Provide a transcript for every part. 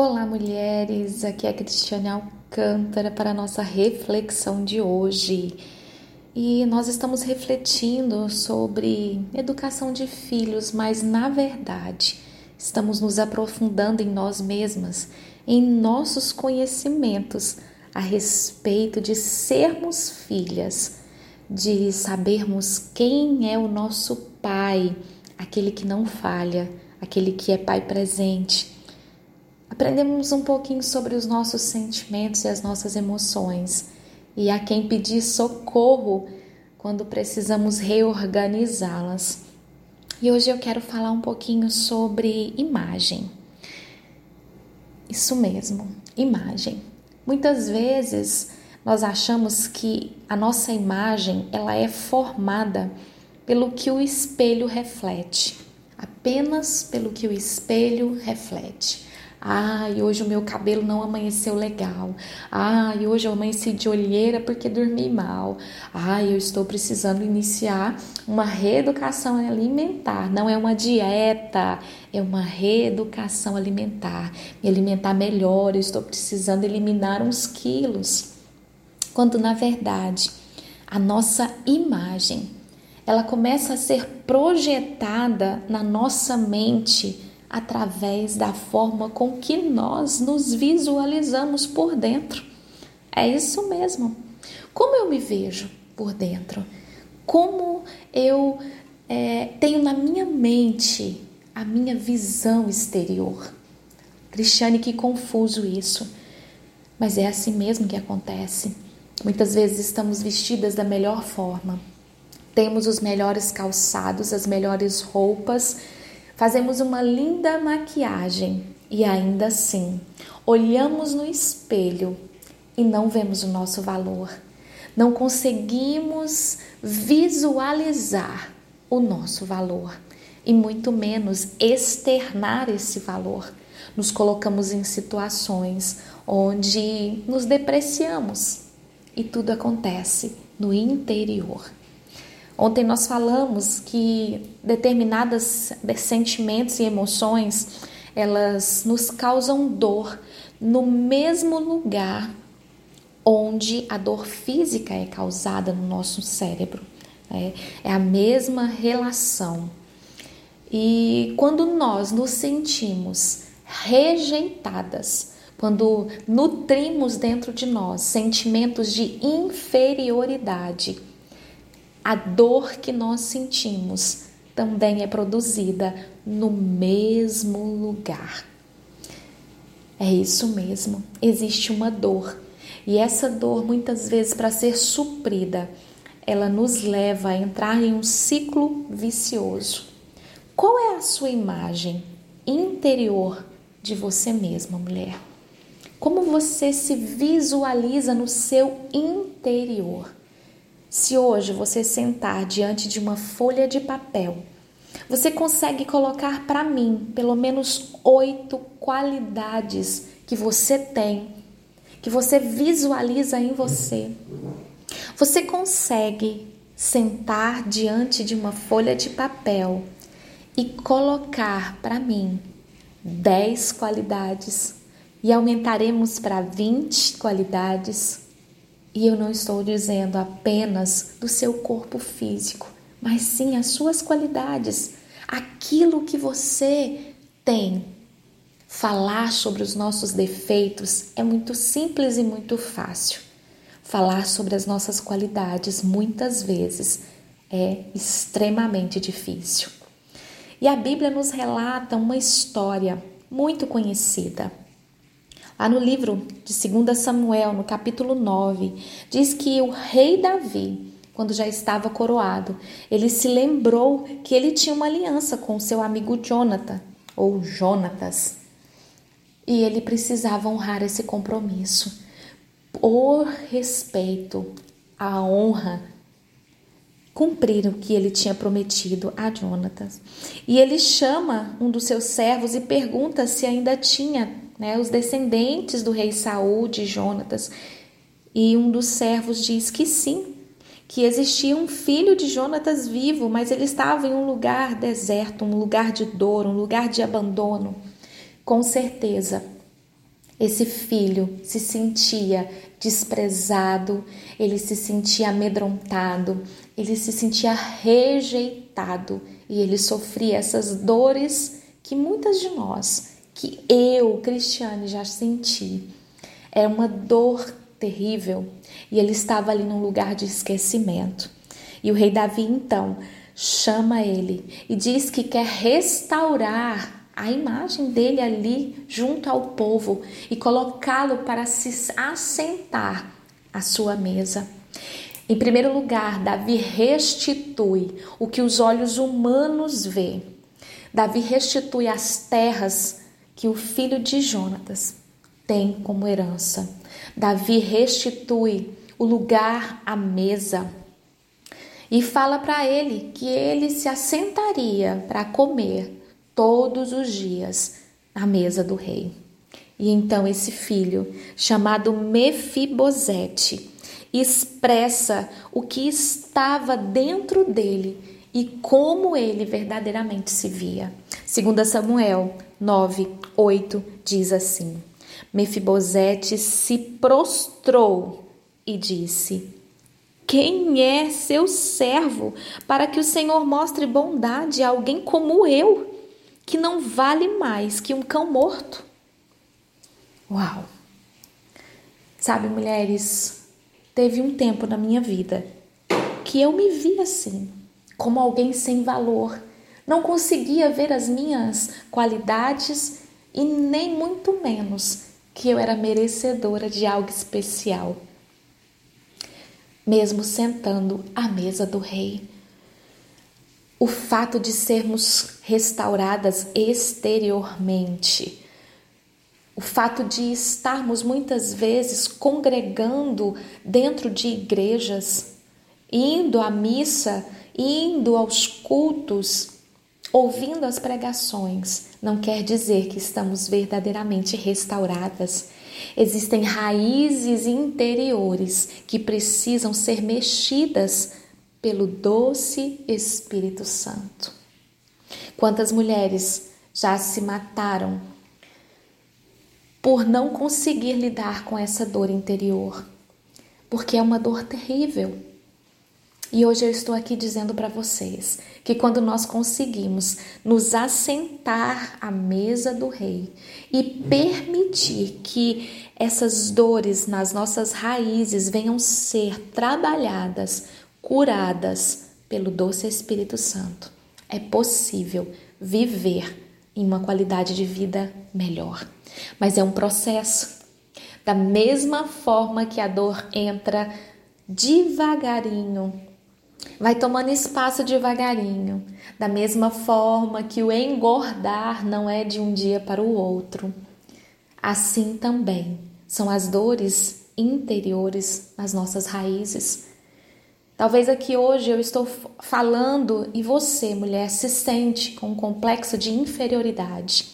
Olá, mulheres! Aqui é a Cristiane Alcântara para a nossa reflexão de hoje. E nós estamos refletindo sobre educação de filhos, mas na verdade estamos nos aprofundando em nós mesmas, em nossos conhecimentos a respeito de sermos filhas, de sabermos quem é o nosso pai, aquele que não falha, aquele que é pai presente Aprendemos um pouquinho sobre os nossos sentimentos e as nossas emoções e a quem pedir socorro quando precisamos reorganizá-las. E hoje eu quero falar um pouquinho sobre imagem. Isso mesmo, imagem. Muitas vezes nós achamos que a nossa imagem ela é formada pelo que o espelho reflete, apenas pelo que o espelho reflete. Ai, hoje o meu cabelo não amanheceu legal. Ai, hoje eu amanheci de olheira porque dormi mal. Ai, eu estou precisando iniciar uma reeducação alimentar. Não é uma dieta, é uma reeducação alimentar. Me alimentar melhor, eu estou precisando eliminar uns quilos. Quando na verdade a nossa imagem ela começa a ser projetada na nossa mente através da forma com que nós nos visualizamos por dentro. É isso mesmo. Como eu me vejo por dentro? Como eu é, tenho na minha mente a minha visão exterior? Cristiane, que confuso isso. Mas é assim mesmo que acontece. Muitas vezes estamos vestidas da melhor forma, temos os melhores calçados, as melhores roupas Fazemos uma linda maquiagem e ainda assim olhamos no espelho e não vemos o nosso valor. Não conseguimos visualizar o nosso valor e muito menos externar esse valor. Nos colocamos em situações onde nos depreciamos e tudo acontece no interior. Ontem nós falamos que determinados sentimentos e emoções elas nos causam dor no mesmo lugar onde a dor física é causada no nosso cérebro. É, é a mesma relação. E quando nós nos sentimos rejeitadas, quando nutrimos dentro de nós sentimentos de inferioridade, a dor que nós sentimos também é produzida no mesmo lugar. É isso mesmo, existe uma dor. E essa dor, muitas vezes, para ser suprida, ela nos leva a entrar em um ciclo vicioso. Qual é a sua imagem interior de você mesma, mulher? Como você se visualiza no seu interior? Se hoje você sentar diante de uma folha de papel, você consegue colocar para mim pelo menos oito qualidades que você tem, que você visualiza em você. Você consegue sentar diante de uma folha de papel e colocar para mim dez qualidades e aumentaremos para vinte qualidades e eu não estou dizendo apenas do seu corpo físico, mas sim as suas qualidades, aquilo que você tem. Falar sobre os nossos defeitos é muito simples e muito fácil. Falar sobre as nossas qualidades muitas vezes é extremamente difícil. E a Bíblia nos relata uma história muito conhecida Lá no livro de 2 Samuel, no capítulo 9, diz que o rei Davi, quando já estava coroado, ele se lembrou que ele tinha uma aliança com seu amigo Jonathan, ou Jonatas, e ele precisava honrar esse compromisso. Por respeito à honra, cumprir o que ele tinha prometido a Jonatas. E ele chama um dos seus servos e pergunta se ainda tinha né, os descendentes do rei Saul, de Jonatas. E um dos servos diz que sim, que existia um filho de Jonatas vivo, mas ele estava em um lugar deserto, um lugar de dor, um lugar de abandono. Com certeza, Esse filho se sentia desprezado, ele se sentia amedrontado, ele se sentia rejeitado e ele sofria essas dores que muitas de nós, que eu, Cristiane, já senti. É uma dor terrível e ele estava ali num lugar de esquecimento. E o rei Davi então chama ele e diz que quer restaurar a imagem dele ali junto ao povo e colocá-lo para se assentar à sua mesa. Em primeiro lugar, Davi restitui o que os olhos humanos vê. Davi restitui as terras que o filho de Jonatas tem como herança. Davi restitui o lugar à mesa e fala para ele que ele se assentaria para comer todos os dias à mesa do rei. E então esse filho, chamado Mefibosete, expressa o que estava dentro dele e como ele verdadeiramente se via. Segundo Samuel 9, 8 diz assim: Mefibosete se prostrou e disse: quem é seu servo para que o Senhor mostre bondade a alguém como eu, que não vale mais que um cão morto? Uau! Sabe, mulheres, teve um tempo na minha vida que eu me vi assim, como alguém sem valor. Não conseguia ver as minhas qualidades e nem muito menos que eu era merecedora de algo especial mesmo sentando à mesa do rei. O fato de sermos restauradas exteriormente, o fato de estarmos muitas vezes congregando dentro de igrejas, indo à missa, indo aos cultos, ouvindo as pregações, não quer dizer que estamos verdadeiramente restauradas. Existem raízes interiores que precisam ser mexidas pelo doce Espírito Santo. Quantas mulheres já se mataram por não conseguir lidar com essa dor interior? Porque é uma dor terrível. E hoje eu estou aqui dizendo para vocês que quando nós conseguimos nos assentar à mesa do Rei e permitir que essas dores nas nossas raízes venham ser trabalhadas, curadas pelo doce Espírito Santo, é possível viver em uma qualidade de vida melhor. Mas é um processo. Da mesma forma que a dor entra devagarinho vai tomando espaço devagarinho, da mesma forma que o engordar não é de um dia para o outro. Assim também são as dores interiores nas nossas raízes. Talvez aqui hoje eu estou falando e você, mulher, se sente com um complexo de inferioridade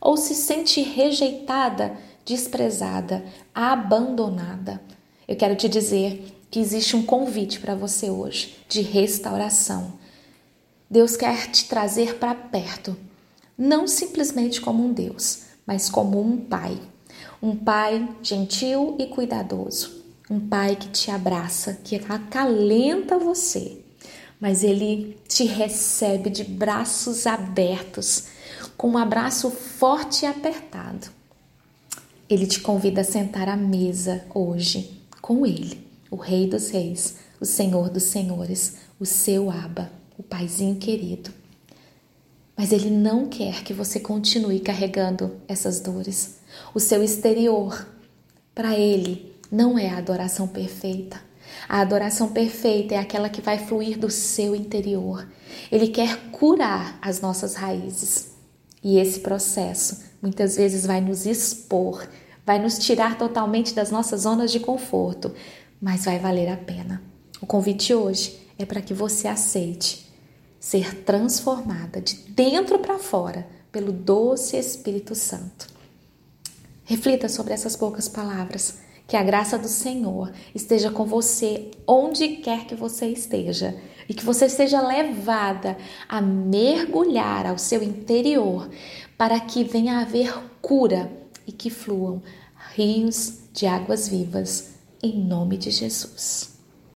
ou se sente rejeitada, desprezada, abandonada. Eu quero te dizer que existe um convite para você hoje de restauração. Deus quer te trazer para perto, não simplesmente como um Deus, mas como um Pai. Um Pai gentil e cuidadoso. Um Pai que te abraça, que acalenta você, mas Ele te recebe de braços abertos, com um abraço forte e apertado. Ele te convida a sentar à mesa hoje com Ele o Rei dos Reis, o Senhor dos Senhores, o seu Aba, o Paizinho querido. Mas Ele não quer que você continue carregando essas dores. O seu exterior, para Ele, não é a adoração perfeita. A adoração perfeita é aquela que vai fluir do seu interior. Ele quer curar as nossas raízes. E esse processo muitas vezes vai nos expor, vai nos tirar totalmente das nossas zonas de conforto, mas vai valer a pena. O convite hoje é para que você aceite ser transformada de dentro para fora pelo doce Espírito Santo. Reflita sobre essas poucas palavras. Que a graça do Senhor esteja com você onde quer que você esteja e que você seja levada a mergulhar ao seu interior para que venha a haver cura e que fluam rios de águas vivas, em nome de Jesus.